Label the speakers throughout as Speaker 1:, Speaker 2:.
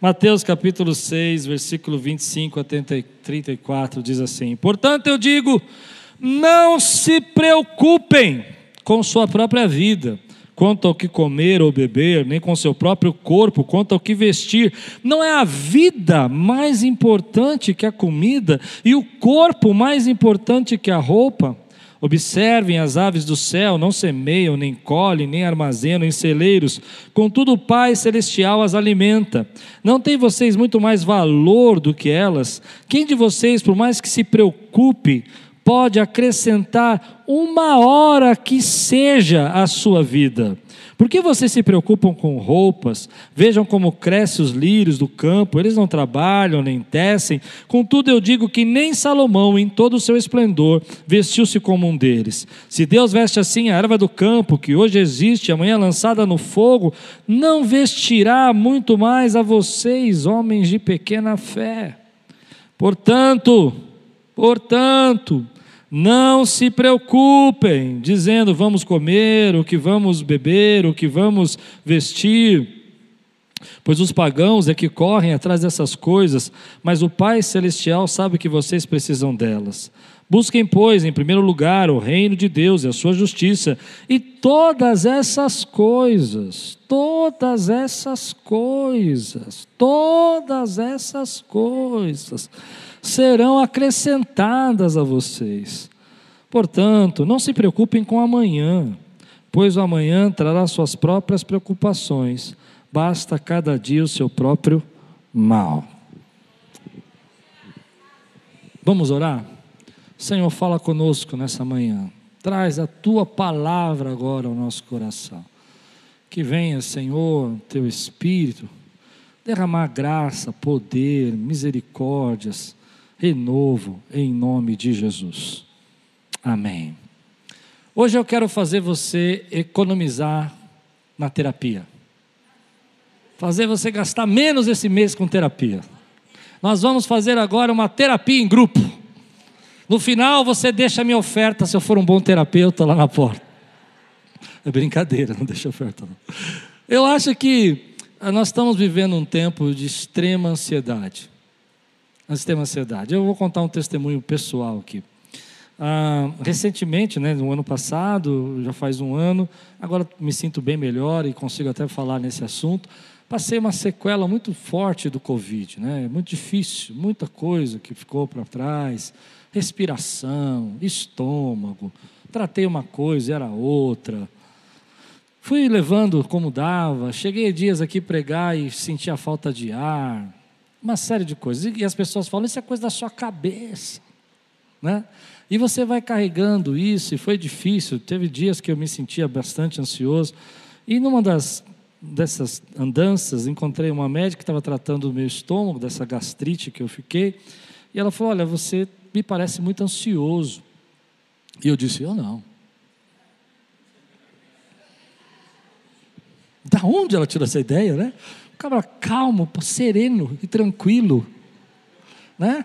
Speaker 1: Mateus capítulo 6, versículo 25 a 34 diz assim: Portanto eu digo, não se preocupem com sua própria vida, quanto ao que comer ou beber, nem com seu próprio corpo, quanto ao que vestir. Não é a vida mais importante que a comida e o corpo mais importante que a roupa? Observem as aves do céu, não semeiam, nem colhem, nem armazenam em celeiros, contudo o Pai Celestial as alimenta. Não tem vocês muito mais valor do que elas? Quem de vocês, por mais que se preocupe, pode acrescentar uma hora que seja à sua vida? Por que vocês se preocupam com roupas? Vejam como crescem os lírios do campo, eles não trabalham nem tecem. Contudo, eu digo que nem Salomão, em todo o seu esplendor, vestiu-se como um deles. Se Deus veste assim a erva do campo, que hoje existe, amanhã lançada no fogo, não vestirá muito mais a vocês, homens de pequena fé. Portanto, portanto, não se preocupem, dizendo vamos comer, o que vamos beber, o que vamos vestir, pois os pagãos é que correm atrás dessas coisas, mas o Pai Celestial sabe que vocês precisam delas. Busquem, pois, em primeiro lugar o reino de Deus e a sua justiça, e todas essas coisas, todas essas coisas, todas essas coisas serão acrescentadas a vocês. Portanto, não se preocupem com amanhã, pois o amanhã trará suas próprias preocupações. Basta cada dia o seu próprio mal. Vamos orar? Senhor, fala conosco nessa manhã. Traz a tua palavra agora ao nosso coração. Que venha, Senhor, teu Espírito, derramar graça, poder, misericórdias renovo em nome de Jesus. Amém. Hoje eu quero fazer você economizar na terapia. Fazer você gastar menos esse mês com terapia. Nós vamos fazer agora uma terapia em grupo. No final você deixa a minha oferta, se eu for um bom terapeuta, lá na porta. É brincadeira, não deixa oferta não. Eu acho que nós estamos vivendo um tempo de extrema ansiedade ter ansiedade. Eu vou contar um testemunho pessoal aqui. Ah, recentemente, né, no ano passado, já faz um ano, agora me sinto bem melhor e consigo até falar nesse assunto. Passei uma sequela muito forte do Covid, né? muito difícil, muita coisa que ficou para trás, respiração, estômago. Tratei uma coisa, era outra. Fui levando como dava, cheguei dias aqui pregar e senti a falta de ar, uma série de coisas. E as pessoas falam, isso é coisa da sua cabeça. Né? E você vai carregando isso, e foi difícil. Teve dias que eu me sentia bastante ansioso. E numa das, dessas andanças, encontrei uma médica que estava tratando do meu estômago, dessa gastrite que eu fiquei. E ela falou: Olha, você me parece muito ansioso. E eu disse: Eu não. Da onde ela tirou essa ideia, né? cabra calmo, sereno e tranquilo, né?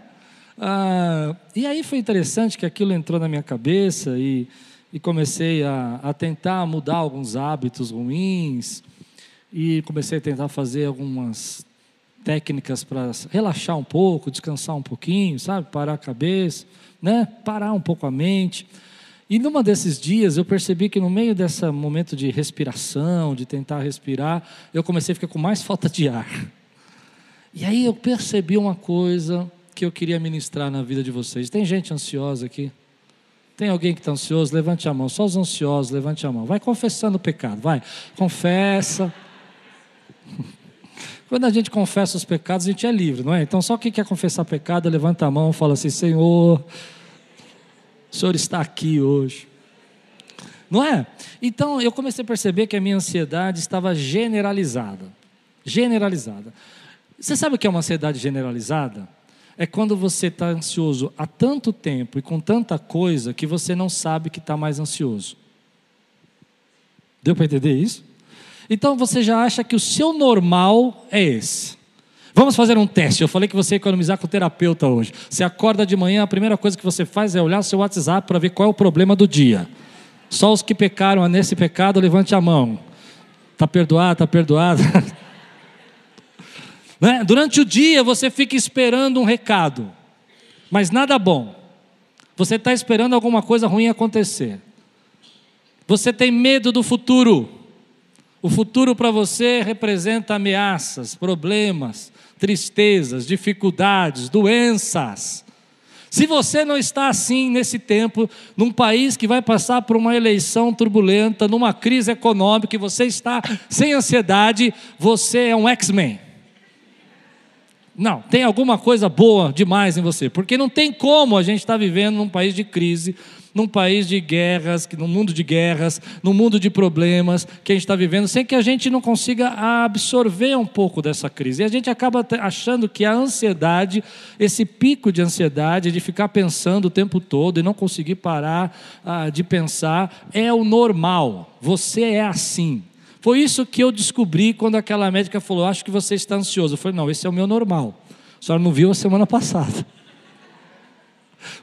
Speaker 1: Ah, e aí foi interessante que aquilo entrou na minha cabeça e, e comecei a, a tentar mudar alguns hábitos ruins e comecei a tentar fazer algumas técnicas para relaxar um pouco, descansar um pouquinho, sabe? Parar a cabeça, né? Parar um pouco a mente. E numa desses dias eu percebi que no meio desse momento de respiração, de tentar respirar, eu comecei a ficar com mais falta de ar. E aí eu percebi uma coisa que eu queria ministrar na vida de vocês. Tem gente ansiosa aqui? Tem alguém que está ansioso? Levante a mão. Só os ansiosos, levante a mão. Vai confessando o pecado, vai. Confessa. Quando a gente confessa os pecados, a gente é livre, não é? Então, só quem quer confessar pecado, levanta a mão fala assim: Senhor, o Senhor está aqui hoje. Não é? Então eu comecei a perceber que a minha ansiedade estava generalizada. Generalizada. Você sabe o que é uma ansiedade generalizada? É quando você está ansioso há tanto tempo e com tanta coisa que você não sabe que está mais ansioso. Deu para entender isso? Então você já acha que o seu normal é esse. Vamos fazer um teste. Eu falei que você ia economizar com o terapeuta hoje. Você acorda de manhã, a primeira coisa que você faz é olhar seu WhatsApp para ver qual é o problema do dia. Só os que pecaram nesse pecado, levante a mão. Está perdoado, está perdoado. Né? Durante o dia você fica esperando um recado, mas nada bom. Você está esperando alguma coisa ruim acontecer. Você tem medo do futuro. O futuro para você representa ameaças, problemas, tristezas, dificuldades, doenças. Se você não está assim nesse tempo, num país que vai passar por uma eleição turbulenta, numa crise econômica, e você está sem ansiedade, você é um X-Men. Não, tem alguma coisa boa demais em você, porque não tem como a gente estar vivendo num país de crise, num país de guerras, num mundo de guerras, num mundo de problemas que a gente está vivendo, sem que a gente não consiga absorver um pouco dessa crise. E a gente acaba achando que a ansiedade, esse pico de ansiedade, de ficar pensando o tempo todo e não conseguir parar ah, de pensar, é o normal. Você é assim. Foi isso que eu descobri quando aquela médica falou: Acho que você está ansioso. Eu falei: Não, esse é o meu normal. A senhora não viu a semana passada.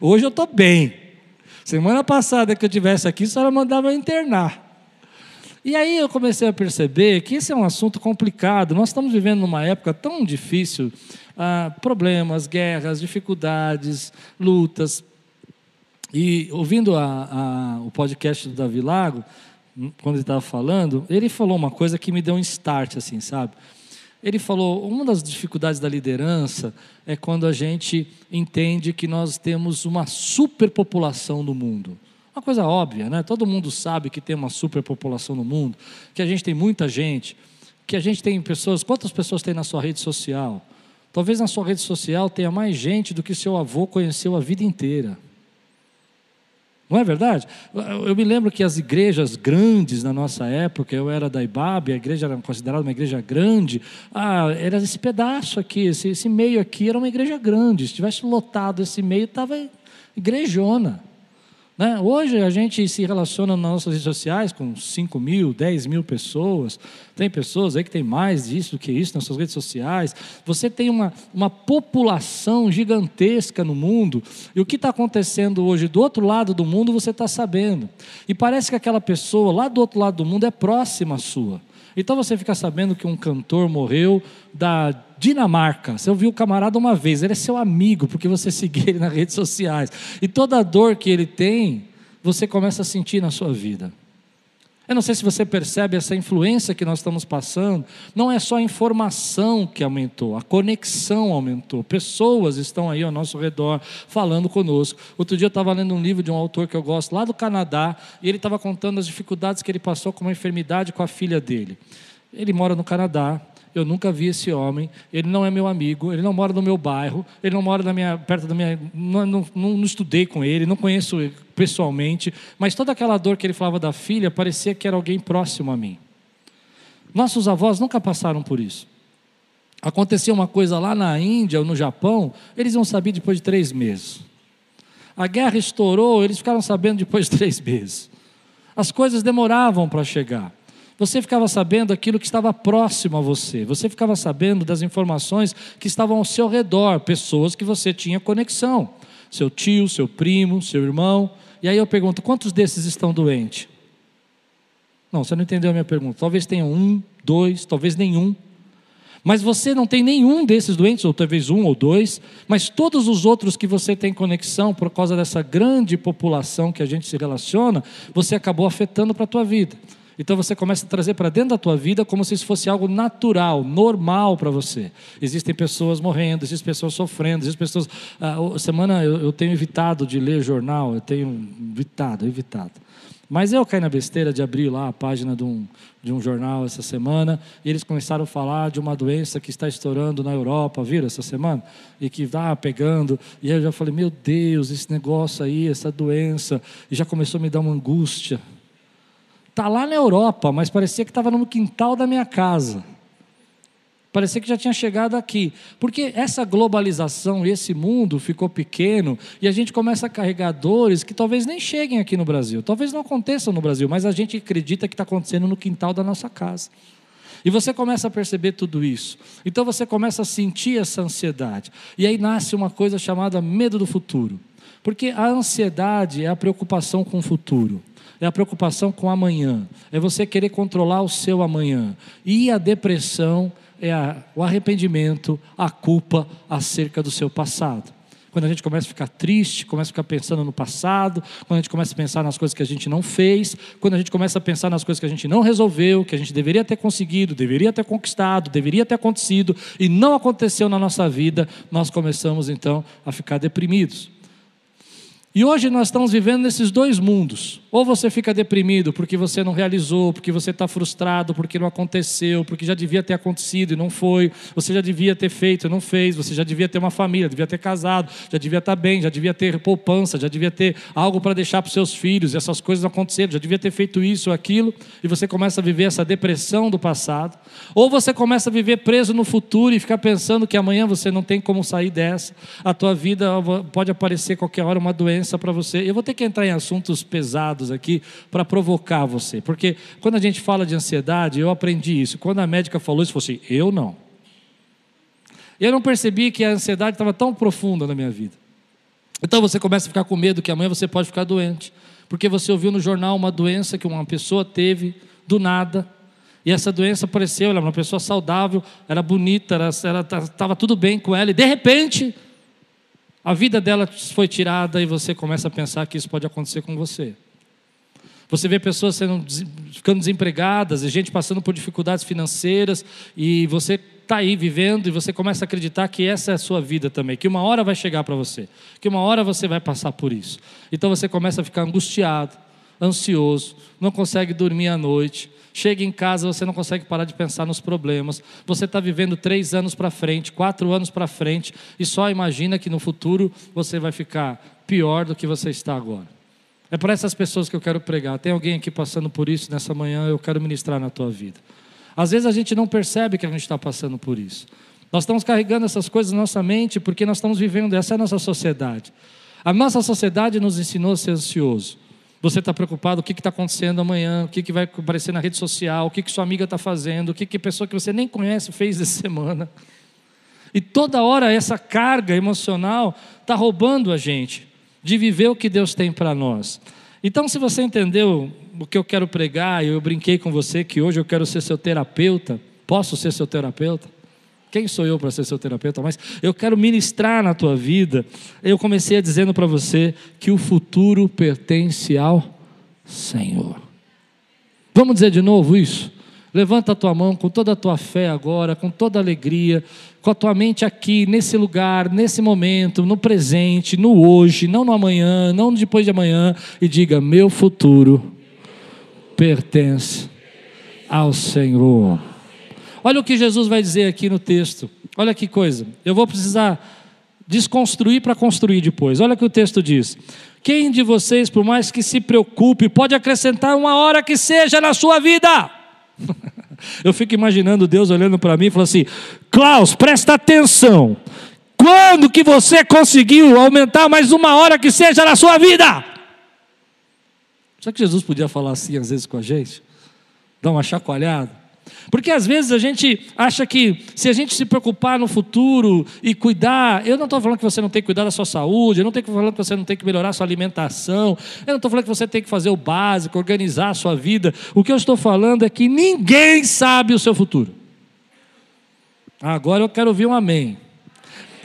Speaker 1: Hoje eu estou bem. Semana passada que eu tivesse aqui, a senhora mandava eu internar. E aí eu comecei a perceber que esse é um assunto complicado. Nós estamos vivendo numa época tão difícil, ah, problemas, guerras, dificuldades, lutas. E ouvindo a, a, o podcast do Davi Lago, hum, quando ele estava falando, ele falou uma coisa que me deu um start, assim, sabe? Ele falou: uma das dificuldades da liderança é quando a gente entende que nós temos uma superpopulação no mundo. Uma coisa óbvia, né? Todo mundo sabe que tem uma superpopulação no mundo, que a gente tem muita gente, que a gente tem pessoas. Quantas pessoas tem na sua rede social? Talvez na sua rede social tenha mais gente do que seu avô conheceu a vida inteira. Não é verdade? Eu me lembro que as igrejas grandes na nossa época, eu era da Ibabe, a igreja era considerada uma igreja grande, ah, era esse pedaço aqui, esse, esse meio aqui era uma igreja grande. Se tivesse lotado esse meio, estava igrejona. Né? Hoje a gente se relaciona nas nossas redes sociais com 5 mil, 10 mil pessoas. Tem pessoas aí que tem mais disso do que isso nas suas redes sociais. Você tem uma, uma população gigantesca no mundo. E o que está acontecendo hoje do outro lado do mundo você está sabendo. E parece que aquela pessoa lá do outro lado do mundo é próxima à sua. Então você fica sabendo que um cantor morreu da Dinamarca. Você ouviu o camarada uma vez, ele é seu amigo, porque você seguiu ele nas redes sociais. E toda a dor que ele tem, você começa a sentir na sua vida. Eu não sei se você percebe essa influência que nós estamos passando. Não é só a informação que aumentou, a conexão aumentou. Pessoas estão aí ao nosso redor falando conosco. Outro dia eu estava lendo um livro de um autor que eu gosto, lá do Canadá, e ele estava contando as dificuldades que ele passou com uma enfermidade com a filha dele. Ele mora no Canadá, eu nunca vi esse homem, ele não é meu amigo, ele não mora no meu bairro, ele não mora minha, perto da minha. Não, não, não, estudei com ele, não conheço pessoalmente, mas toda aquela dor que ele falava da filha parecia que era alguém próximo a mim. Nossos avós nunca passaram por isso. Acontecia uma coisa lá na Índia ou no Japão, eles iam saber depois de três meses. A guerra estourou, eles ficaram sabendo depois de três meses. As coisas demoravam para chegar. Você ficava sabendo aquilo que estava próximo a você, você ficava sabendo das informações que estavam ao seu redor, pessoas que você tinha conexão, seu tio, seu primo, seu irmão. E aí eu pergunto: quantos desses estão doentes? Não, você não entendeu a minha pergunta. Talvez tenha um, dois, talvez nenhum. Mas você não tem nenhum desses doentes, ou talvez um ou dois, mas todos os outros que você tem conexão por causa dessa grande população que a gente se relaciona, você acabou afetando para a tua vida. Então você começa a trazer para dentro da tua vida como se isso fosse algo natural, normal para você. Existem pessoas morrendo, existem pessoas sofrendo, existem pessoas. Ah, semana eu, eu, tenho evitado de ler jornal, eu tenho evitado, evitado. Mas eu caí na besteira de abrir lá a página de um, de um jornal essa semana e eles começaram a falar de uma doença que está estourando na Europa, viram essa semana? E que está pegando. E eu já falei, meu Deus, esse negócio aí, essa doença. E já começou a me dar uma angústia. Está lá na Europa, mas parecia que estava no quintal da minha casa. Parecia que já tinha chegado aqui. Porque essa globalização, esse mundo ficou pequeno e a gente começa a carregar dores que talvez nem cheguem aqui no Brasil. Talvez não aconteçam no Brasil, mas a gente acredita que está acontecendo no quintal da nossa casa. E você começa a perceber tudo isso. Então você começa a sentir essa ansiedade. E aí nasce uma coisa chamada medo do futuro. Porque a ansiedade é a preocupação com o futuro é a preocupação com amanhã, é você querer controlar o seu amanhã. E a depressão é a, o arrependimento, a culpa acerca do seu passado. Quando a gente começa a ficar triste, começa a ficar pensando no passado, quando a gente começa a pensar nas coisas que a gente não fez, quando a gente começa a pensar nas coisas que a gente não resolveu, que a gente deveria ter conseguido, deveria ter conquistado, deveria ter acontecido e não aconteceu na nossa vida, nós começamos então a ficar deprimidos. E hoje nós estamos vivendo nesses dois mundos. Ou você fica deprimido porque você não realizou, porque você está frustrado, porque não aconteceu, porque já devia ter acontecido e não foi, você já devia ter feito e não fez, você já devia ter uma família, devia ter casado, já devia estar bem, já devia ter poupança, já devia ter algo para deixar para os seus filhos, e essas coisas não aconteceram, já devia ter feito isso ou aquilo, e você começa a viver essa depressão do passado. Ou você começa a viver preso no futuro e ficar pensando que amanhã você não tem como sair dessa, a tua vida pode aparecer qualquer hora uma doença para você. Eu vou ter que entrar em assuntos pesados dados aqui para provocar você. Porque quando a gente fala de ansiedade, eu aprendi isso. Quando a médica falou isso, eu falei assim, eu não. Eu não percebi que a ansiedade estava tão profunda na minha vida. Então você começa a ficar com medo que amanhã você pode ficar doente. Porque você ouviu no jornal uma doença que uma pessoa teve do nada. E essa doença apareceu, ela era uma pessoa saudável, era bonita, estava tudo bem com ela, e de repente, a vida dela foi tirada e você começa a pensar que isso pode acontecer com você. Você vê pessoas sendo, ficando desempregadas, e gente passando por dificuldades financeiras, e você está aí vivendo e você começa a acreditar que essa é a sua vida também, que uma hora vai chegar para você, que uma hora você vai passar por isso. Então você começa a ficar angustiado, ansioso, não consegue dormir à noite. Chega em casa, você não consegue parar de pensar nos problemas. Você está vivendo três anos para frente, quatro anos para frente, e só imagina que no futuro você vai ficar pior do que você está agora. É para essas pessoas que eu quero pregar. Tem alguém aqui passando por isso nessa manhã, eu quero ministrar na tua vida. Às vezes a gente não percebe que a gente está passando por isso. Nós estamos carregando essas coisas na nossa mente porque nós estamos vivendo, essa é a nossa sociedade. A nossa sociedade nos ensinou a ser ansioso. Você está preocupado o que está acontecendo amanhã, o que, que vai aparecer na rede social, o que, que sua amiga está fazendo, o que, que pessoa que você nem conhece fez essa semana. E toda hora essa carga emocional está roubando a gente de viver o que Deus tem para nós. Então, se você entendeu o que eu quero pregar, eu brinquei com você que hoje eu quero ser seu terapeuta, posso ser seu terapeuta? Quem sou eu para ser seu terapeuta? Mas eu quero ministrar na tua vida. Eu comecei dizendo para você que o futuro pertence ao Senhor. Vamos dizer de novo isso? Levanta a tua mão com toda a tua fé agora, com toda a alegria, com a tua mente aqui, nesse lugar, nesse momento, no presente, no hoje, não no amanhã, não depois de amanhã, e diga: Meu futuro pertence ao Senhor. Olha o que Jesus vai dizer aqui no texto. Olha que coisa. Eu vou precisar desconstruir para construir depois. Olha o que o texto diz. Quem de vocês, por mais que se preocupe, pode acrescentar uma hora que seja na sua vida? Eu fico imaginando Deus olhando para mim e falando assim: Klaus, presta atenção. Quando que você conseguiu aumentar mais uma hora que seja na sua vida? Será que Jesus podia falar assim às vezes com a gente? Dar uma chacoalhada? Porque às vezes a gente acha que se a gente se preocupar no futuro e cuidar, eu não estou falando que você não tem que cuidar da sua saúde, eu não estou falando que você não tem que melhorar a sua alimentação, eu não estou falando que você tem que fazer o básico, organizar a sua vida. O que eu estou falando é que ninguém sabe o seu futuro. Agora eu quero ouvir um amém.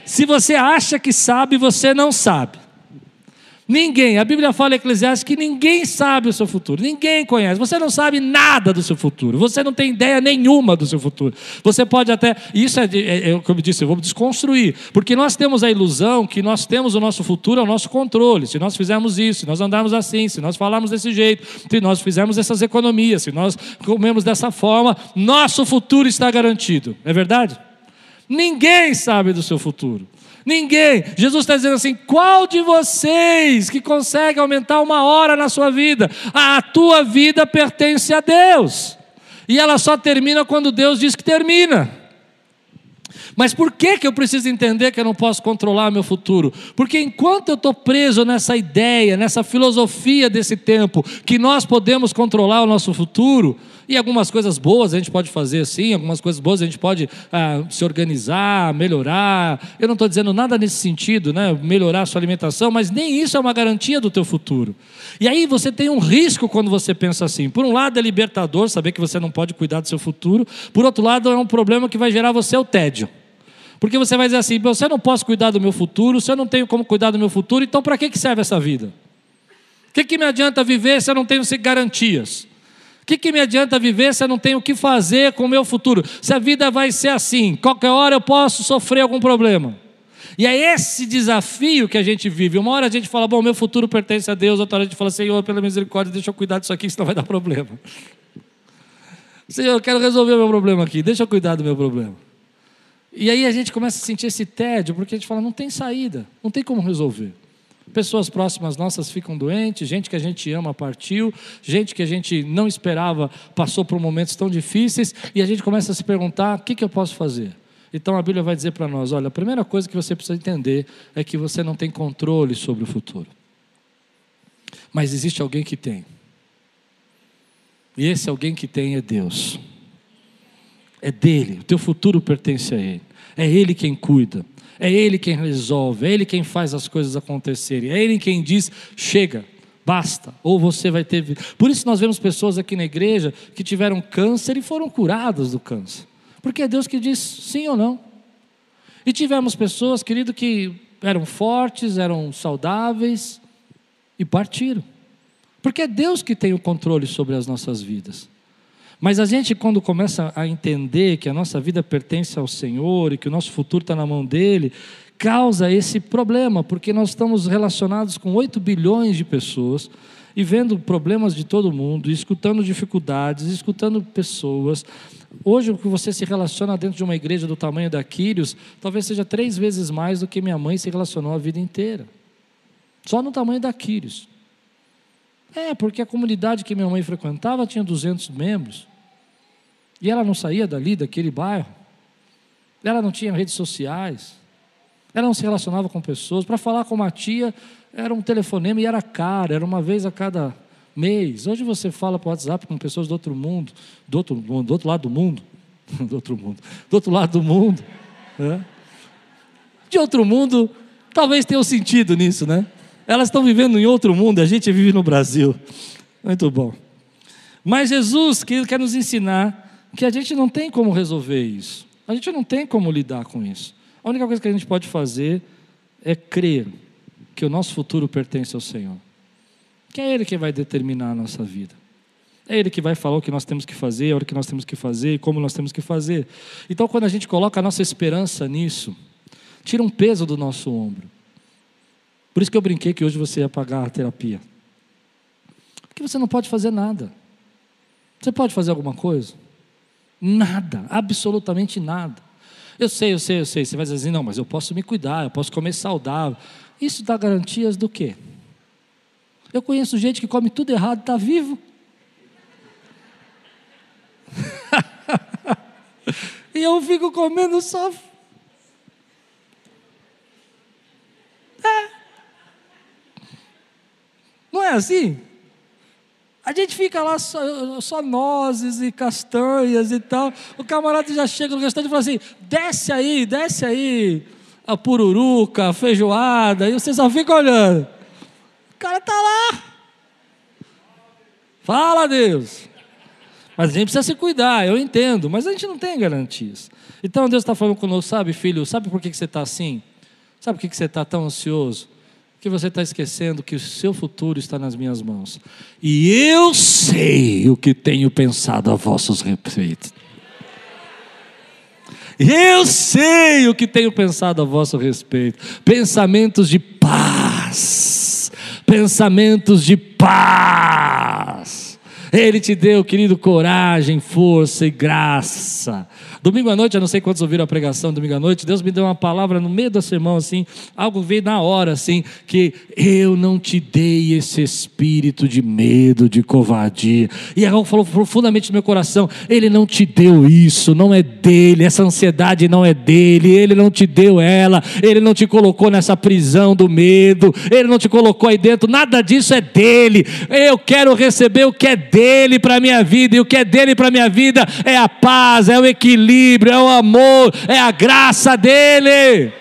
Speaker 1: Se você acha que sabe, você não sabe. Ninguém, a Bíblia fala em Eclesiastes que ninguém sabe o seu futuro, ninguém conhece, você não sabe nada do seu futuro, você não tem ideia nenhuma do seu futuro. Você ppode até, isso é, é, é como eu disse, eu vou desconstruir, porque nós temos a ilusão que nós temos o nosso futuro ao nosso controle. Se nós fizermos isso, se nós andarmos assim, se nós falarmos desse jeito, se nós fizermos essas economias, se nós comemos dessa forma, nosso futuro está garantido. É verdade? Ninguém sabe do seu futuro. Ninguém. Jesus está dizendo assim: qual de vocês que consegue aumentar uma hora na sua vida? A tua vida pertence a Deus. E ela só termina quando Deus diz que termina. Mas por que, que eu preciso entender que eu não posso controlar meu futuro? Porque enquanto eu estou preso nessa ideia, nessa filosofia desse tempo, que nós podemos controlar o nosso futuro, e algumas coisas boas a gente pode fazer sim, algumas coisas boas a gente pode ah, se organizar, melhorar. Eu não estou dizendo nada nesse sentido, né? melhorar a sua alimentação, mas nem isso é uma garantia do teu futuro. E aí você tem um risco quando você pensa assim. Por um lado é libertador, saber que você não pode cuidar do seu futuro. Por outro lado é um problema que vai gerar você o tédio. Porque você vai dizer assim: você não posso cuidar do meu futuro, se eu não tenho como cuidar do meu futuro, então para que serve essa vida? O que, que me adianta viver se eu não tenho garantias? Que, que me adianta viver se eu não tenho o que fazer com o meu futuro? Se a vida vai ser assim, qualquer hora eu posso sofrer algum problema. E é esse desafio que a gente vive. Uma hora a gente fala, bom, meu futuro pertence a Deus, outra hora a gente fala, Senhor, pela misericórdia, deixa eu cuidar disso aqui, senão vai dar problema. Senhor, eu quero resolver o meu problema aqui, deixa eu cuidar do meu problema. E aí a gente começa a sentir esse tédio, porque a gente fala, não tem saída, não tem como resolver. Pessoas próximas nossas ficam doentes, gente que a gente ama partiu, gente que a gente não esperava passou por momentos tão difíceis e a gente começa a se perguntar: o que, que eu posso fazer? Então a Bíblia vai dizer para nós: olha, a primeira coisa que você precisa entender é que você não tem controle sobre o futuro. Mas existe alguém que tem. E esse alguém que tem é Deus. É dele, o teu futuro pertence a Ele. É Ele quem cuida. É Ele quem resolve, é Ele quem faz as coisas acontecerem, é Ele quem diz: chega, basta, ou você vai ter. Por isso nós vemos pessoas aqui na igreja que tiveram câncer e foram curadas do câncer, porque é Deus que diz sim ou não. E tivemos pessoas, querido, que eram fortes, eram saudáveis e partiram, porque é Deus que tem o controle sobre as nossas vidas. Mas a gente, quando começa a entender que a nossa vida pertence ao Senhor e que o nosso futuro está na mão dele, causa esse problema, porque nós estamos relacionados com 8 bilhões de pessoas e vendo problemas de todo mundo, escutando dificuldades, escutando pessoas. Hoje, o que você se relaciona dentro de uma igreja do tamanho da Quírios, talvez seja três vezes mais do que minha mãe se relacionou a vida inteira. Só no tamanho da Quírios. É, porque a comunidade que minha mãe frequentava tinha 200 membros. E ela não saía dali, daquele bairro. Ela não tinha redes sociais. Ela não se relacionava com pessoas. Para falar com uma tia, era um telefonema e era caro, era uma vez a cada mês. Hoje você fala por WhatsApp com pessoas do outro mundo, do outro, do outro lado do mundo. do outro mundo. Do outro lado do mundo. Né? De outro mundo, talvez tenha um sentido nisso, né? Elas estão vivendo em outro mundo, a gente vive no Brasil. Muito bom. Mas Jesus quer nos ensinar que a gente não tem como resolver isso. A gente não tem como lidar com isso. A única coisa que a gente pode fazer é crer que o nosso futuro pertence ao Senhor. Que é Ele que vai determinar a nossa vida. É Ele que vai falar o que nós temos que fazer, a hora que nós temos que fazer e como nós temos que fazer. Então, quando a gente coloca a nossa esperança nisso, tira um peso do nosso ombro. Por isso que eu brinquei que hoje você ia pagar a terapia. Porque você não pode fazer nada. Você pode fazer alguma coisa? Nada, absolutamente nada. Eu sei, eu sei, eu sei. Você vai dizer assim, não, mas eu posso me cuidar, eu posso comer saudável. Isso dá garantias do quê? Eu conheço gente que come tudo errado e está vivo. e eu fico comendo só. É. Não é assim? A gente fica lá só, só, nozes e castanhas e tal. O camarada já chega no restaurante e fala assim: desce aí, desce aí a pururuca, a feijoada. E você só fica olhando. O cara tá lá. Fala, Deus. Mas a gente precisa se cuidar, eu entendo, mas a gente não tem garantias. Então Deus está falando conosco, sabe, filho, sabe por que, você está assim? Sabe por que você está tão ansioso? Que você está esquecendo que o seu futuro está nas minhas mãos. E eu sei o que tenho pensado a vossos respeito. Eu sei o que tenho pensado a vosso respeito. Pensamentos de paz. Pensamentos de paz. Ele te deu, querido, coragem, força e graça Domingo à noite, eu não sei quantos ouviram a pregação domingo à noite, Deus me deu uma palavra no meio da sermão, assim, algo veio na hora, assim, que eu não te dei esse espírito de medo, de covardia. E algo falou profundamente no meu coração: Ele não te deu isso, não é dele, essa ansiedade não é dele, Ele não te deu ela, Ele não te colocou nessa prisão do medo, Ele não te colocou aí dentro, nada disso é dele. Eu quero receber o que é dele para a minha vida, e o que é dele para a minha vida é a paz, é o equilíbrio, é o amor, é a graça dele.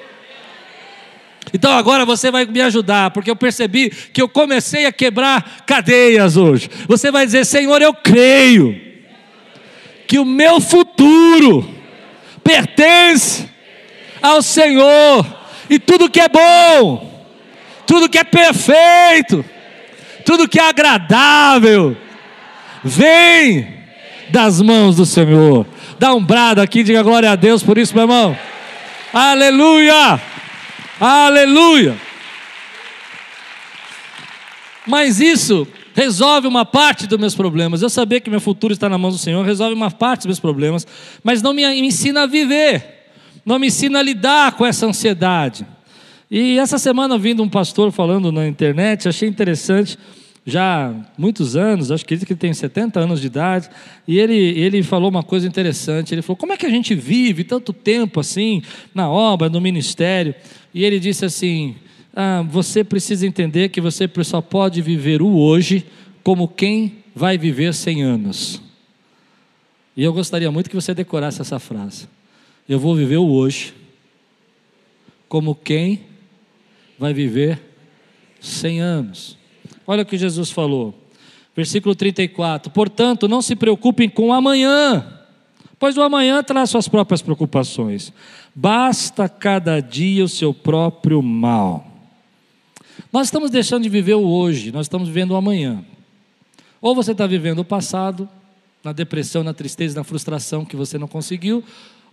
Speaker 1: Então agora você vai me ajudar, porque eu percebi que eu comecei a quebrar cadeias hoje. Você vai dizer: Senhor, eu creio que o meu futuro pertence ao Senhor, e tudo que é bom, tudo que é perfeito, tudo que é agradável, vem das mãos do Senhor. Dá um brado aqui, diga glória a Deus por isso, meu irmão. Aleluia! Aleluia! Mas isso resolve uma parte dos meus problemas. Eu saber que meu futuro está na mão do Senhor resolve uma parte dos meus problemas, mas não me ensina a viver, não me ensina a lidar com essa ansiedade. E essa semana, vindo um pastor falando na internet, achei interessante já muitos anos, acho que ele tem 70 anos de idade, e ele, ele falou uma coisa interessante. Ele falou: como é que a gente vive tanto tempo assim, na obra, no ministério? E ele disse assim: ah, você precisa entender que você só pode viver o hoje como quem vai viver 100 anos. E eu gostaria muito que você decorasse essa frase. Eu vou viver o hoje como quem vai viver 100 anos. Olha o que Jesus falou. Versículo 34: Portanto, não se preocupem com amanhã, pois o amanhã traz suas próprias preocupações. Basta cada dia o seu próprio mal. Nós estamos deixando de viver o hoje, nós estamos vivendo o amanhã. Ou você está vivendo o passado, na depressão, na tristeza, na frustração que você não conseguiu,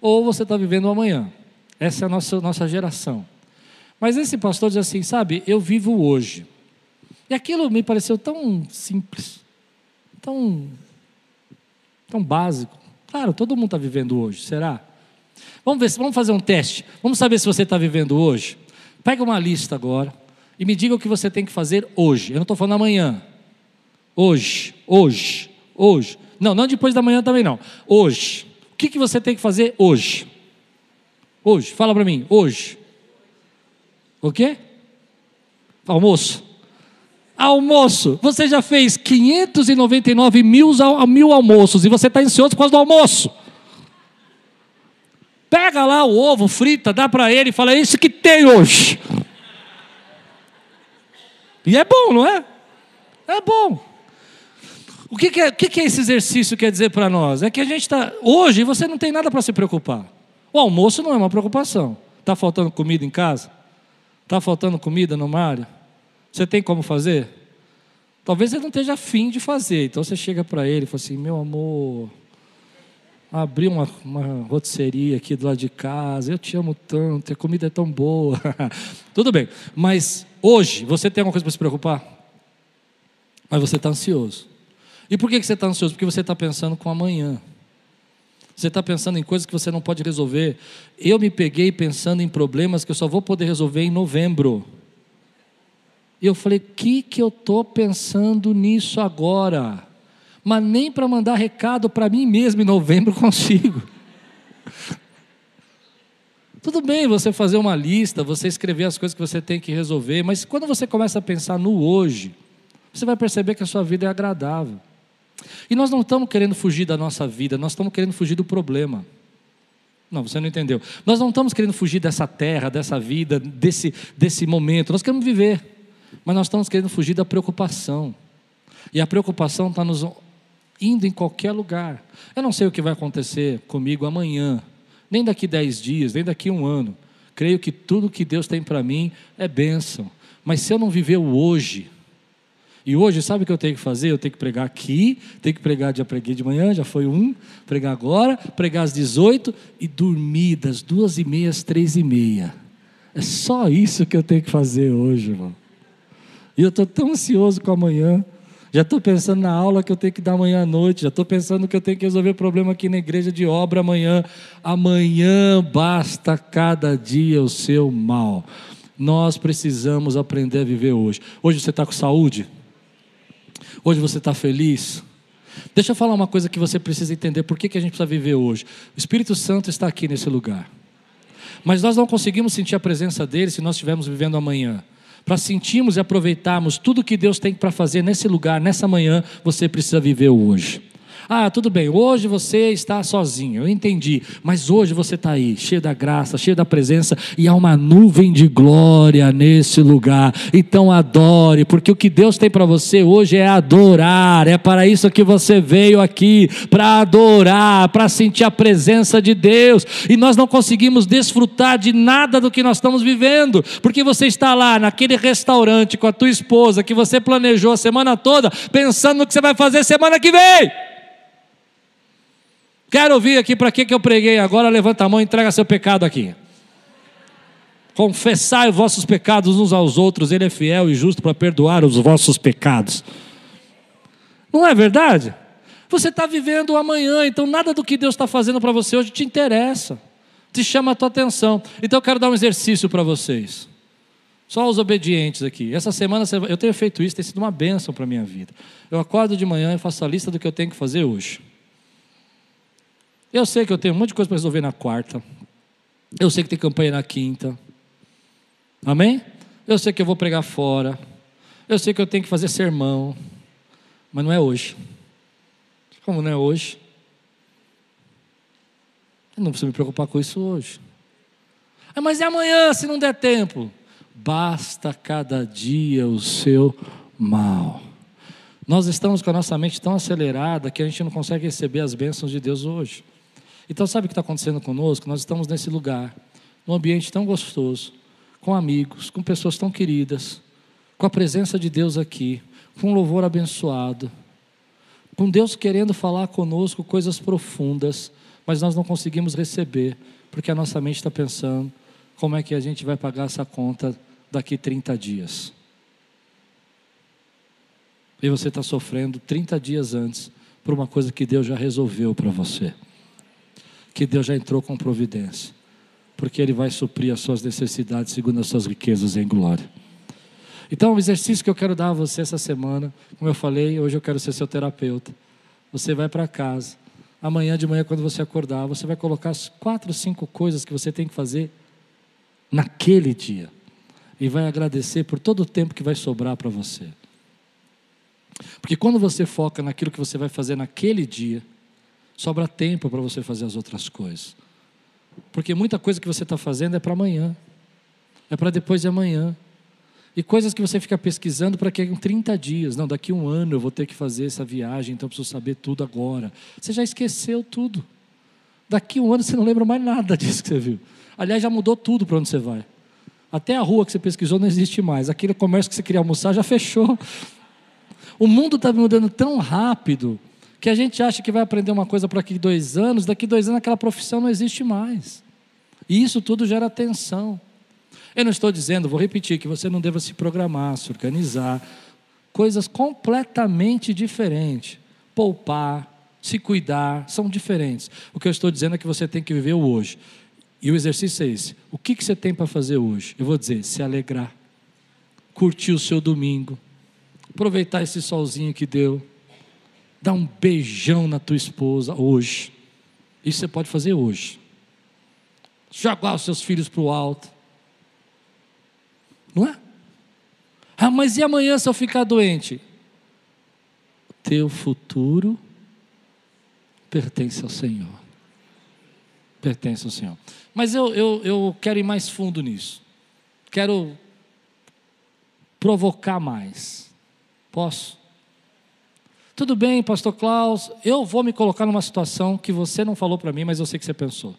Speaker 1: ou você está vivendo o amanhã. Essa é a nossa, nossa geração. Mas esse pastor diz assim: sabe, eu vivo hoje. E aquilo me pareceu tão simples, tão, tão básico. Claro, todo mundo está vivendo hoje, será? Vamos ver, vamos fazer um teste. Vamos saber se você está vivendo hoje. Pega uma lista agora e me diga o que você tem que fazer hoje. Eu não estou falando amanhã. Hoje, hoje, hoje. Não, não depois da manhã também não. Hoje. O que, que você tem que fazer hoje? Hoje, fala para mim, hoje. O quê? Almoço almoço. Você já fez 599 mil, mil almoços e você está ansioso por causa do almoço. Pega lá o ovo, frita, dá para ele e fala: é isso que tem hoje. E é bom, não é? É bom. O que, que, é, o que, que esse exercício quer dizer para nós? É que a gente está. Hoje você não tem nada para se preocupar. O almoço não é uma preocupação. Está faltando comida em casa? Está faltando comida no mar? Você tem como fazer? Talvez ele não esteja afim de fazer. Então você chega para ele e fala assim: Meu amor, abri uma, uma rotisseria aqui do lado de casa, eu te amo tanto, a comida é tão boa. Tudo bem, mas hoje você tem alguma coisa para se preocupar? Mas você está ansioso. E por que você está ansioso? Porque você está pensando com amanhã. Você está pensando em coisas que você não pode resolver. Eu me peguei pensando em problemas que eu só vou poder resolver em novembro. E eu falei: que que eu estou pensando nisso agora? Mas nem para mandar recado para mim mesmo em novembro consigo. Tudo bem você fazer uma lista, você escrever as coisas que você tem que resolver, mas quando você começa a pensar no hoje, você vai perceber que a sua vida é agradável. E nós não estamos querendo fugir da nossa vida, nós estamos querendo fugir do problema. Não, você não entendeu. Nós não estamos querendo fugir dessa terra, dessa vida, desse, desse momento. Nós queremos viver. Mas nós estamos querendo fugir da preocupação. E a preocupação está nos indo em qualquer lugar. Eu não sei o que vai acontecer comigo amanhã, nem daqui dez dias, nem daqui um ano. Creio que tudo que Deus tem para mim é bênção. Mas se eu não viver o hoje, e hoje, sabe o que eu tenho que fazer? Eu tenho que pregar aqui, tenho que pregar, já preguei de manhã, já foi um, pregar agora, pregar às 18 e dormir das duas e meia às três e meia. É só isso que eu tenho que fazer hoje, irmão. E eu estou tão ansioso com amanhã. Já estou pensando na aula que eu tenho que dar amanhã à noite. Já estou pensando que eu tenho que resolver problema aqui na igreja de obra amanhã. Amanhã basta cada dia o seu mal. Nós precisamos aprender a viver hoje. Hoje você está com saúde? Hoje você está feliz? Deixa eu falar uma coisa que você precisa entender: por que, que a gente precisa viver hoje? O Espírito Santo está aqui nesse lugar. Mas nós não conseguimos sentir a presença dele se nós estivermos vivendo amanhã. Para sentirmos e aproveitarmos tudo que Deus tem para fazer nesse lugar, nessa manhã, você precisa viver hoje. Ah, tudo bem, hoje você está sozinho, eu entendi, mas hoje você está aí, cheio da graça, cheio da presença, e há uma nuvem de glória nesse lugar. Então adore, porque o que Deus tem para você hoje é adorar, é para isso que você veio aqui, para adorar, para sentir a presença de Deus, e nós não conseguimos desfrutar de nada do que nós estamos vivendo, porque você está lá naquele restaurante com a tua esposa, que você planejou a semana toda, pensando no que você vai fazer semana que vem. Quero ouvir aqui para que, que eu preguei agora. Levanta a mão e entrega seu pecado aqui. Confessai os vossos pecados uns aos outros, Ele é fiel e justo para perdoar os vossos pecados. Não é verdade? Você está vivendo o amanhã, então nada do que Deus está fazendo para você hoje te interessa, te chama a tua atenção. Então eu quero dar um exercício para vocês. Só os obedientes aqui. Essa semana eu tenho feito isso, tem sido uma bênção para a minha vida. Eu acordo de manhã e faço a lista do que eu tenho que fazer hoje. Eu sei que eu tenho um monte de coisa para resolver na quarta. Eu sei que tem campanha na quinta. Amém? Eu sei que eu vou pregar fora. Eu sei que eu tenho que fazer sermão. Mas não é hoje. Como não é hoje? Eu não preciso me preocupar com isso hoje. Ah, mas é amanhã, se não der tempo. Basta cada dia o seu mal. Nós estamos com a nossa mente tão acelerada que a gente não consegue receber as bênçãos de Deus hoje. Então, sabe o que está acontecendo conosco? Nós estamos nesse lugar, num ambiente tão gostoso, com amigos, com pessoas tão queridas, com a presença de Deus aqui, com um louvor abençoado, com Deus querendo falar conosco coisas profundas, mas nós não conseguimos receber, porque a nossa mente está pensando como é que a gente vai pagar essa conta daqui 30 dias. E você está sofrendo 30 dias antes por uma coisa que Deus já resolveu para você que Deus já entrou com providência, porque Ele vai suprir as suas necessidades segundo as suas riquezas em glória. Então, o exercício que eu quero dar a você essa semana, como eu falei, hoje eu quero ser seu terapeuta. Você vai para casa, amanhã de manhã, quando você acordar, você vai colocar as quatro, cinco coisas que você tem que fazer naquele dia, e vai agradecer por todo o tempo que vai sobrar para você. Porque quando você foca naquilo que você vai fazer naquele dia, sobra tempo para você fazer as outras coisas. Porque muita coisa que você está fazendo é para amanhã, é para depois de amanhã. E coisas que você fica pesquisando para que em 30 dias, não, daqui um ano eu vou ter que fazer essa viagem, então eu preciso saber tudo agora. Você já esqueceu tudo. Daqui um ano você não lembra mais nada disso que você viu. Aliás, já mudou tudo para onde você vai. Até a rua que você pesquisou não existe mais. Aquele comércio que você queria almoçar já fechou. O mundo está mudando tão rápido que a gente acha que vai aprender uma coisa para aqui dois anos, daqui dois anos aquela profissão não existe mais. E isso tudo gera tensão. Eu não estou dizendo, vou repetir, que você não deva se programar, se organizar, coisas completamente diferentes. Poupar, se cuidar, são diferentes. O que eu estou dizendo é que você tem que viver o hoje. E o exercício é esse. O que, que você tem para fazer hoje? Eu vou dizer, se alegrar, curtir o seu domingo, aproveitar esse solzinho que deu, Dá um beijão na tua esposa hoje. Isso você pode fazer hoje. Jogar os seus filhos para o alto. Não é? Ah, mas e amanhã se eu ficar doente? Teu futuro pertence ao Senhor. Pertence ao Senhor. Mas eu, eu, eu quero ir mais fundo nisso. Quero provocar mais. Posso? Tudo bem, pastor Klaus, eu vou me colocar numa situação que você não falou para mim, mas eu sei que você pensou.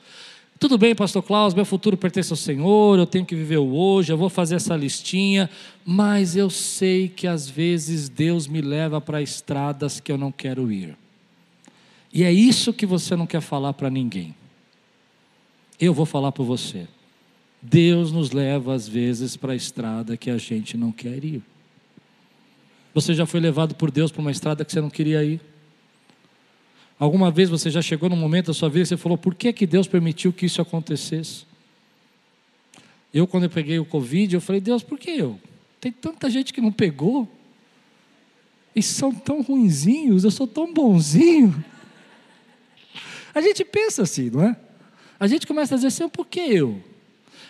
Speaker 1: Tudo bem, pastor Klaus, meu futuro pertence ao Senhor, eu tenho que viver o hoje, eu vou fazer essa listinha, mas eu sei que às vezes Deus me leva para estradas que eu não quero ir. E é isso que você não quer falar para ninguém. Eu vou falar para você. Deus nos leva às vezes para a estrada que a gente não quer ir. Você já foi levado por Deus para uma estrada que você não queria ir? Alguma vez você já chegou num momento da sua vida e você falou: por que, que Deus permitiu que isso acontecesse? Eu, quando eu peguei o Covid, eu falei: Deus, por que eu? Tem tanta gente que não pegou. E são tão ruinzinhos, eu sou tão bonzinho. A gente pensa assim, não é? A gente começa a dizer assim: por que eu?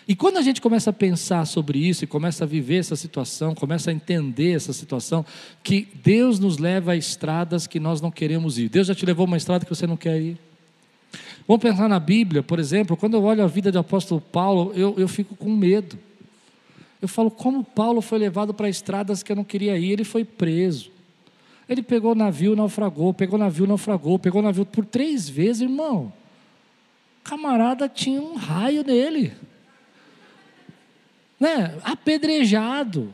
Speaker 1: E quando a gente começa a pensar sobre isso e começa a viver essa situação, começa a entender essa situação, que Deus nos leva a estradas que nós não queremos ir. Deus já te levou uma estrada que você não quer ir. Vamos pensar na Bíblia, por exemplo, quando eu olho a vida do apóstolo Paulo, eu, eu fico com medo. Eu falo, como Paulo foi levado para estradas que eu não queria ir, ele foi preso. Ele pegou navio, naufragou, pegou navio, naufragou, pegou navio por três vezes, irmão. Camarada tinha um raio nele né, apedrejado,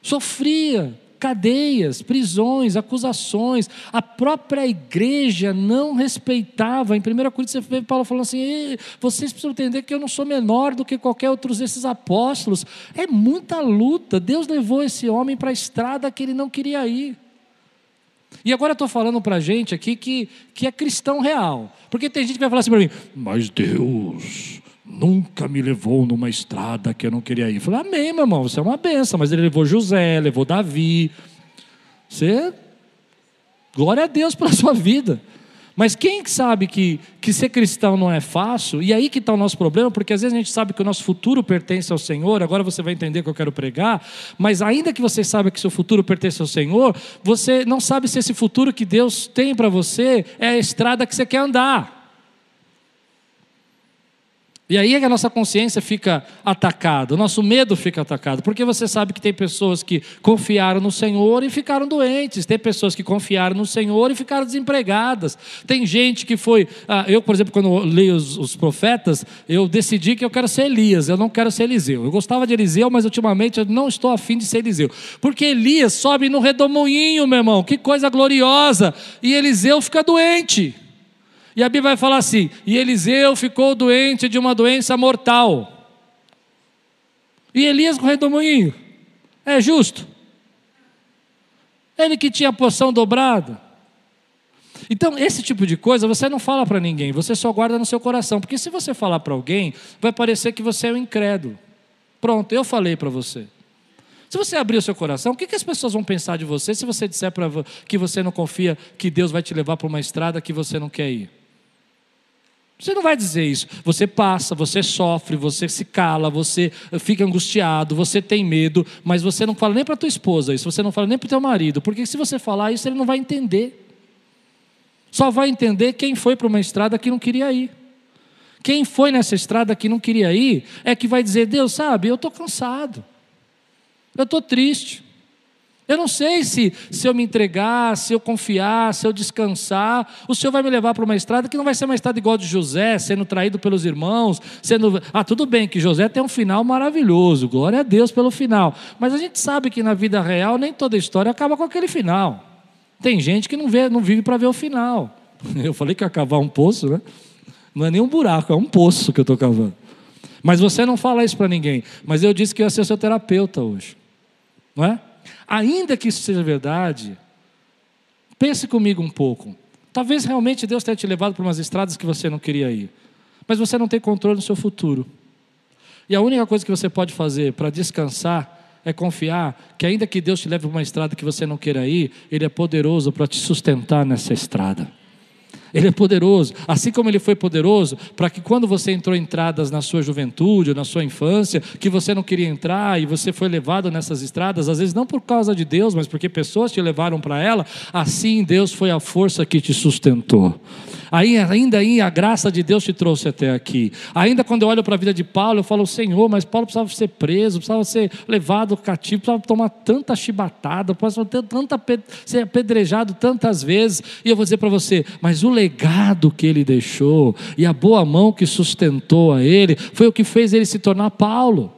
Speaker 1: sofria cadeias, prisões, acusações. A própria igreja não respeitava. Em 1 Coríntios você vê Paulo falando assim: vocês precisam entender que eu não sou menor do que qualquer outro desses apóstolos. É muita luta. Deus levou esse homem para a estrada que ele não queria ir. E agora eu estou falando para gente aqui que, que é cristão real. Porque tem gente que vai falar assim para mim, mas Deus nunca me levou numa estrada que eu não queria ir. Eu falei, amém, meu irmão, você é uma benção. Mas ele levou José, levou Davi. Você, glória a Deus pela sua vida. Mas quem sabe que, que ser cristão não é fácil? E aí que está o nosso problema, porque às vezes a gente sabe que o nosso futuro pertence ao Senhor, agora você vai entender que eu quero pregar, mas ainda que você saiba que seu futuro pertence ao Senhor, você não sabe se esse futuro que Deus tem para você é a estrada que você quer andar. E aí é que a nossa consciência fica atacada, o nosso medo fica atacado, porque você sabe que tem pessoas que confiaram no Senhor e ficaram doentes, tem pessoas que confiaram no Senhor e ficaram desempregadas, tem gente que foi. Ah, eu, por exemplo, quando leio os, os, profetas, eu decidi que eu quero ser Elias, eu não quero ser Eliseu. Eu gostava de Eliseu, mas ultimamente eu não estou afim de ser Eliseu, porque Elias sobe no redemoinho, meu irmão, que coisa gloriosa, e Eliseu fica doente. E a Bíblia vai falar assim: e Eliseu ficou doente de uma doença mortal. E Elias com o redemoinho. É justo? Ele que tinha a poção dobrada. Então, esse tipo de coisa você não fala para ninguém, você só guarda no seu coração. Porque se você falar para alguém, vai parecer que você é um incrédulo. Pronto, eu falei para você. Se você abrir o seu coração, o que, que as pessoas vão pensar de você se você disser pra, que você não confia que Deus vai te levar para uma estrada que você não quer ir? Você não vai dizer isso. Você passa, você sofre, você se cala, você fica angustiado, você tem medo, mas você não fala nem para tua esposa isso, você não fala nem para o teu marido, porque se você falar isso, ele não vai entender. Só vai entender quem foi para uma estrada que não queria ir. Quem foi nessa estrada que não queria ir é que vai dizer: Deus, sabe, eu estou cansado, eu estou triste, eu não sei se, se eu me entregar, se eu confiar, se eu descansar, o Senhor vai me levar para uma estrada que não vai ser uma estrada igual de José, sendo traído pelos irmãos, sendo. Ah, tudo bem que José tem um final maravilhoso, glória a Deus pelo final. Mas a gente sabe que na vida real nem toda história acaba com aquele final. Tem gente que não, vê, não vive para ver o final. Eu falei que ia cavar um poço, né? Não é nem um buraco, é um poço que eu estou cavando. Mas você não fala isso para ninguém. Mas eu disse que eu ia ser seu terapeuta hoje. Não é? Ainda que isso seja verdade, pense comigo um pouco. Talvez realmente Deus tenha te levado para umas estradas que você não queria ir, mas você não tem controle do seu futuro. E a única coisa que você pode fazer para descansar é confiar que, ainda que Deus te leve para uma estrada que você não queira ir, Ele é poderoso para te sustentar nessa estrada. Ele é poderoso, assim como ele foi poderoso para que quando você entrou entradas na sua juventude, na sua infância, que você não queria entrar e você foi levado nessas estradas, às vezes não por causa de Deus, mas porque pessoas te levaram para ela, assim Deus foi a força que te sustentou. Aí, ainda aí a graça de Deus te trouxe até aqui. Ainda quando eu olho para a vida de Paulo, eu falo, Senhor, mas Paulo precisava ser preso, precisava ser levado cativo, precisava tomar tanta chibatada, precisava ter tanta, ser apedrejado tantas vezes. E eu vou dizer para você, mas o legado que ele deixou e a boa mão que sustentou a ele foi o que fez ele se tornar Paulo.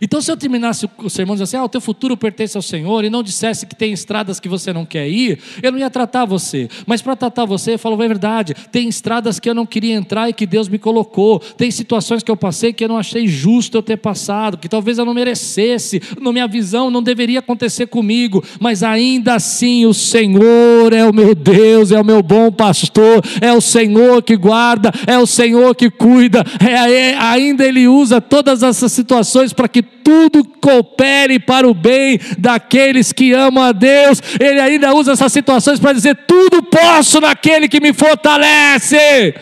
Speaker 1: Então, se eu terminasse o sermão dizendo assim, ah, o teu futuro pertence ao Senhor, e não dissesse que tem estradas que você não quer ir, eu não ia tratar você. Mas para tratar você, eu falo, é verdade, tem estradas que eu não queria entrar e que Deus me colocou, tem situações que eu passei que eu não achei justo eu ter passado, que talvez eu não merecesse, na minha visão não deveria acontecer comigo, mas ainda assim o Senhor é o meu Deus, é o meu bom pastor, é o Senhor que guarda, é o Senhor que cuida, é, é ainda Ele usa todas essas situações para que tudo coopere para o bem daqueles que amam a Deus. Ele ainda usa essas situações para dizer: tudo posso naquele que me fortalece.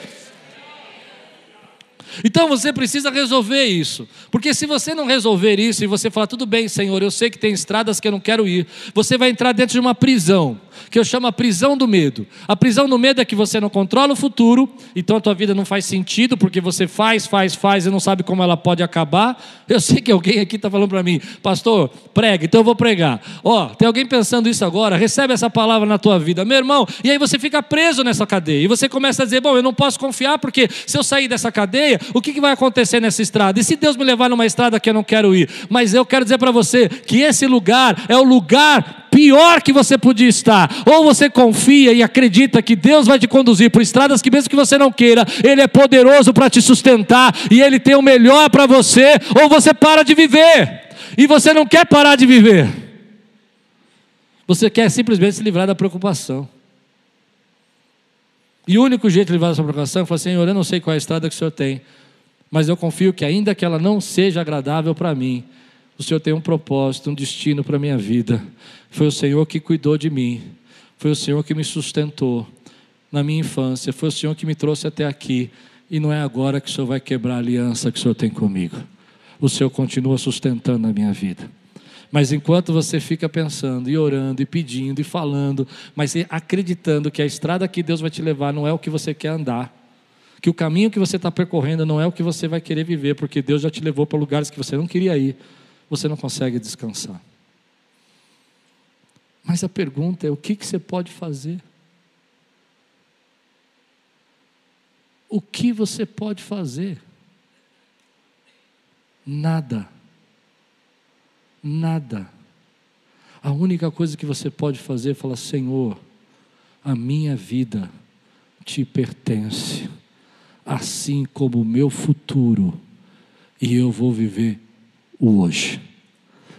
Speaker 1: Então você precisa resolver isso, porque se você não resolver isso e você falar, tudo bem, Senhor, eu sei que tem estradas que eu não quero ir, você vai entrar dentro de uma prisão que eu chamo a prisão do medo. A prisão do medo é que você não controla o futuro, então a tua vida não faz sentido, porque você faz, faz, faz e não sabe como ela pode acabar. Eu sei que alguém aqui está falando para mim, pastor, prega, então eu vou pregar. Ó, oh, tem alguém pensando isso agora, recebe essa palavra na tua vida, meu irmão, e aí você fica preso nessa cadeia, e você começa a dizer, bom, eu não posso confiar, porque se eu sair dessa cadeia, o que, que vai acontecer nessa estrada? E se Deus me levar numa estrada que eu não quero ir? Mas eu quero dizer para você que esse lugar é o lugar pior que você podia estar. Ou você confia e acredita que Deus vai te conduzir por estradas que, mesmo que você não queira, Ele é poderoso para te sustentar e Ele tem o melhor para você, ou você para de viver e você não quer parar de viver. Você quer simplesmente se livrar da preocupação. E o único jeito de livrar dessa preocupação é falar: Senhor, eu não sei qual é a estrada que o Senhor tem, mas eu confio que, ainda que ela não seja agradável para mim, o Senhor tem um propósito, um destino para a minha vida. Foi o Senhor que cuidou de mim. Foi o Senhor que me sustentou na minha infância. Foi o Senhor que me trouxe até aqui. E não é agora que o Senhor vai quebrar a aliança que o Senhor tem comigo. O Senhor continua sustentando a minha vida. Mas enquanto você fica pensando e orando e pedindo e falando, mas acreditando que a estrada que Deus vai te levar não é o que você quer andar, que o caminho que você está percorrendo não é o que você vai querer viver, porque Deus já te levou para lugares que você não queria ir, você não consegue descansar. Mas a pergunta é: o que, que você pode fazer? O que você pode fazer? Nada. Nada. A única coisa que você pode fazer é falar: Senhor, a minha vida te pertence, assim como o meu futuro, e eu vou viver o hoje.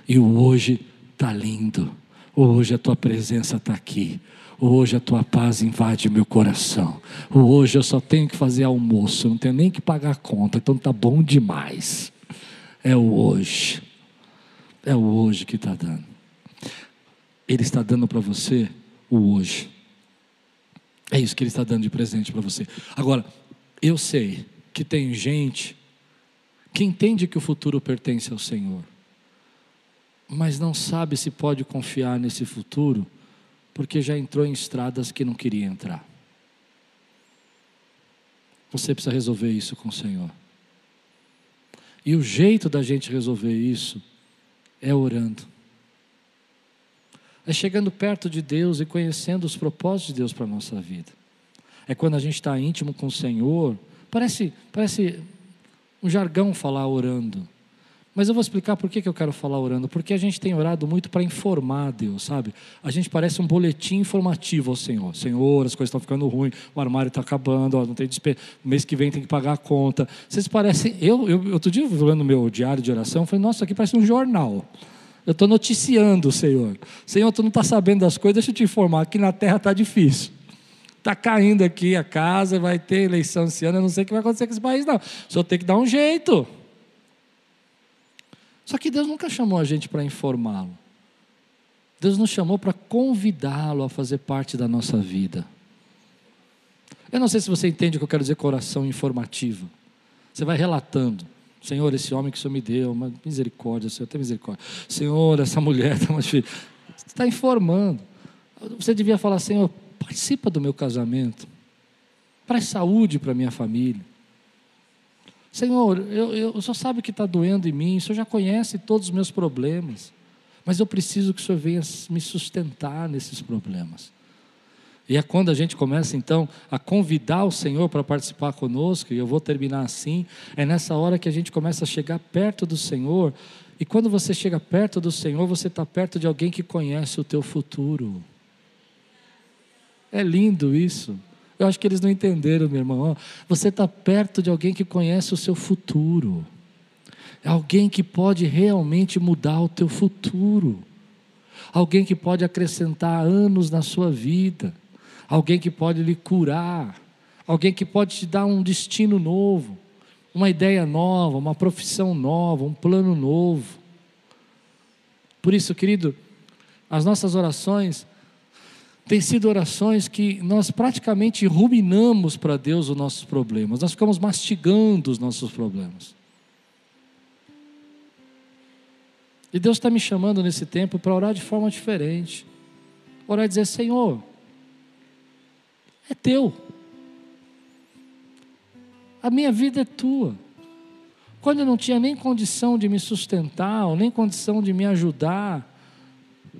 Speaker 1: E o hoje está lindo. Hoje a tua presença está aqui. Hoje a tua paz invade meu coração. Hoje eu só tenho que fazer almoço, não tenho nem que pagar a conta, então está bom demais. É o hoje. É o hoje que está dando. Ele está dando para você o hoje. É isso que ele está dando de presente para você. Agora, eu sei que tem gente que entende que o futuro pertence ao Senhor, mas não sabe se pode confiar nesse futuro, porque já entrou em estradas que não queria entrar. Você precisa resolver isso com o Senhor. E o jeito da gente resolver isso é orando. É chegando perto de Deus e conhecendo os propósitos de Deus para a nossa vida. É quando a gente está íntimo com o Senhor. Parece, parece um jargão falar orando. Mas eu vou explicar por que, eu quero falar orando. Porque a gente tem orado muito para informar Deus, sabe? A gente parece um boletim informativo ao Senhor. Senhor, as coisas estão ficando ruins, o armário está acabando, ó, não tem despe... mês que vem tem que pagar a conta. Vocês parecem. Eu, eu outro dia, olhando meu diário de oração, falei, nossa, aqui parece um jornal. Eu estou noticiando, Senhor. Senhor, tu não está sabendo das coisas, deixa eu te informar, aqui na terra está difícil. Está caindo aqui a casa, vai ter eleição esse ano, eu não sei o que vai acontecer com esse país, não. O senhor tem que dar um jeito. Só que Deus nunca chamou a gente para informá-lo. Deus nos chamou para convidá-lo a fazer parte da nossa vida. Eu não sei se você entende o que eu quero dizer com oração informativa. Você vai relatando. Senhor, esse homem que o Senhor me deu, uma misericórdia, Senhor, tem misericórdia. Senhor, essa mulher está mais Você está informando. Você devia falar, Senhor, participa do meu casamento, traz saúde para minha família. Senhor, eu, eu, o Senhor sabe que está doendo em mim, o Senhor já conhece todos os meus problemas, mas eu preciso que o Senhor venha me sustentar nesses problemas. E é quando a gente começa então a convidar o Senhor para participar conosco, e eu vou terminar assim, é nessa hora que a gente começa a chegar perto do Senhor, e quando você chega perto do Senhor, você está perto de alguém que conhece o teu futuro. É lindo isso. Eu acho que eles não entenderam, meu irmão. Você está perto de alguém que conhece o seu futuro. É alguém que pode realmente mudar o teu futuro. Alguém que pode acrescentar anos na sua vida alguém que pode lhe curar, alguém que pode te dar um destino novo, uma ideia nova, uma profissão nova, um plano novo. Por isso, querido, as nossas orações têm sido orações que nós praticamente ruminamos para Deus os nossos problemas, nós ficamos mastigando os nossos problemas. E Deus está me chamando nesse tempo para orar de forma diferente. Orar e dizer: Senhor, é teu. A minha vida é tua. Quando eu não tinha nem condição de me sustentar, ou nem condição de me ajudar,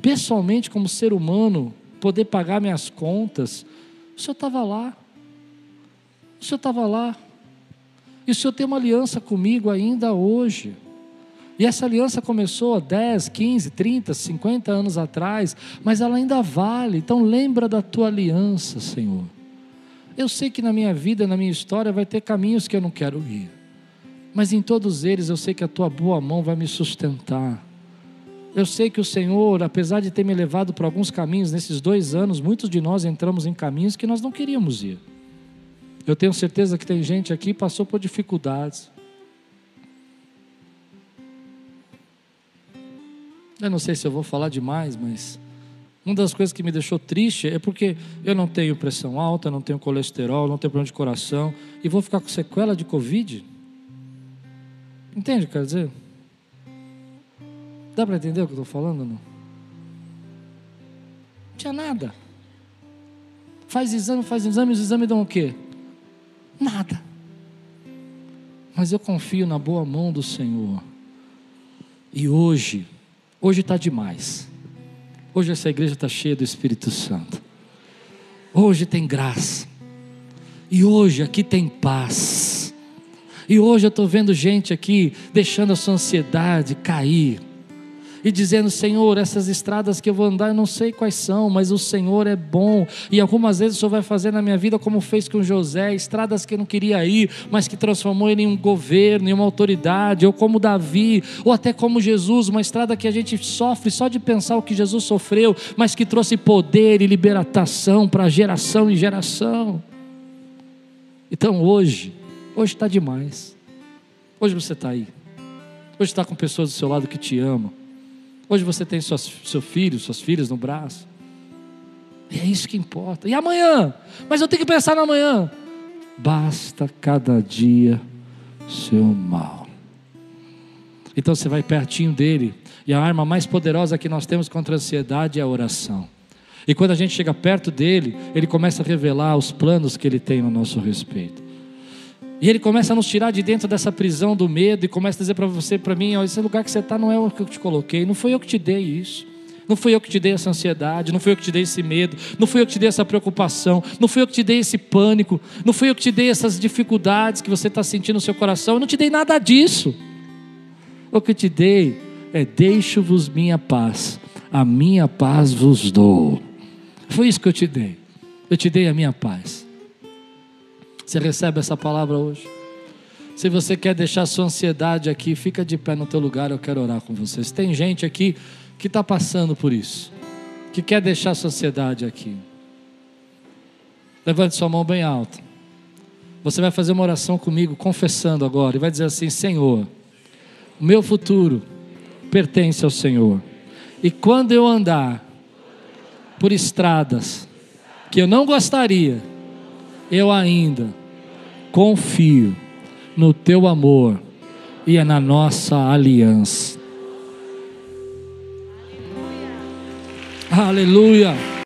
Speaker 1: pessoalmente, como ser humano, poder pagar minhas contas, o Senhor estava lá. O Senhor estava lá. E o Senhor tem uma aliança comigo ainda hoje. E essa aliança começou há 10, 15, 30, 50 anos atrás, mas ela ainda vale. Então lembra da tua aliança, Senhor. Eu sei que na minha vida, na minha história, vai ter caminhos que eu não quero ir. Mas em todos eles eu sei que a tua boa mão vai me sustentar. Eu sei que o Senhor, apesar de ter me levado para alguns caminhos nesses dois anos, muitos de nós entramos em caminhos que nós não queríamos ir. Eu tenho certeza que tem gente aqui que passou por dificuldades. Eu não sei se eu vou falar demais, mas uma das coisas que me deixou triste é porque eu não tenho pressão alta, não tenho colesterol, não tenho problema de coração e vou ficar com sequela de Covid. Entende o que quer dizer? Dá para entender o que eu estou falando não? Não tinha nada. Faz exame, faz exame, os exames dão o quê? Nada. Mas eu confio na boa mão do Senhor. E hoje, hoje está demais. Hoje essa igreja está cheia do Espírito Santo. Hoje tem graça. E hoje aqui tem paz. E hoje eu estou vendo gente aqui deixando a sua ansiedade cair e dizendo: Senhor, essas estradas que eu vou andar, eu não sei quais são, mas o Senhor é bom. E algumas vezes o Senhor vai fazer na minha vida como fez com José, estradas que eu não queria ir, mas que transformou ele em um governo, em uma autoridade, ou como Davi, ou até como Jesus, uma estrada que a gente sofre só de pensar o que Jesus sofreu, mas que trouxe poder e libertação para geração em geração. Então hoje, hoje está demais. Hoje você está aí. Hoje está com pessoas do seu lado que te amam. Hoje você tem suas, seu filho, suas filhas no braço. E é isso que importa. E amanhã? Mas eu tenho que pensar no amanhã. Basta cada dia seu mal. Então você vai pertinho dele. E a arma mais poderosa que nós temos contra a ansiedade é a oração. E quando a gente chega perto dele, ele começa a revelar os planos que ele tem no nosso respeito. E ele começa a nos tirar de dentro dessa prisão do medo e começa a dizer para você, para mim, ó, esse lugar que você está não é o que eu te coloquei, não foi eu que te dei isso. Não fui eu que te dei essa ansiedade, não fui eu que te dei esse medo, não fui eu que te dei essa preocupação, não fui eu que te dei esse pânico, não fui eu que te dei essas dificuldades que você está sentindo no seu coração, eu não te dei nada disso. O que eu te dei é: deixo-vos minha paz, a minha paz vos dou. Foi isso que eu te dei. Eu te dei a minha paz. Você recebe essa palavra hoje? Se você quer deixar sua ansiedade aqui, fica de pé no teu lugar, eu quero orar com vocês. Tem gente aqui que está passando por isso, que quer deixar sua ansiedade aqui. Levante sua mão bem alta. Você vai fazer uma oração comigo, confessando agora, e vai dizer assim: Senhor, o meu futuro pertence ao Senhor. E quando eu andar por estradas que eu não gostaria, eu ainda confio no teu amor e é na nossa aliança. Aleluia.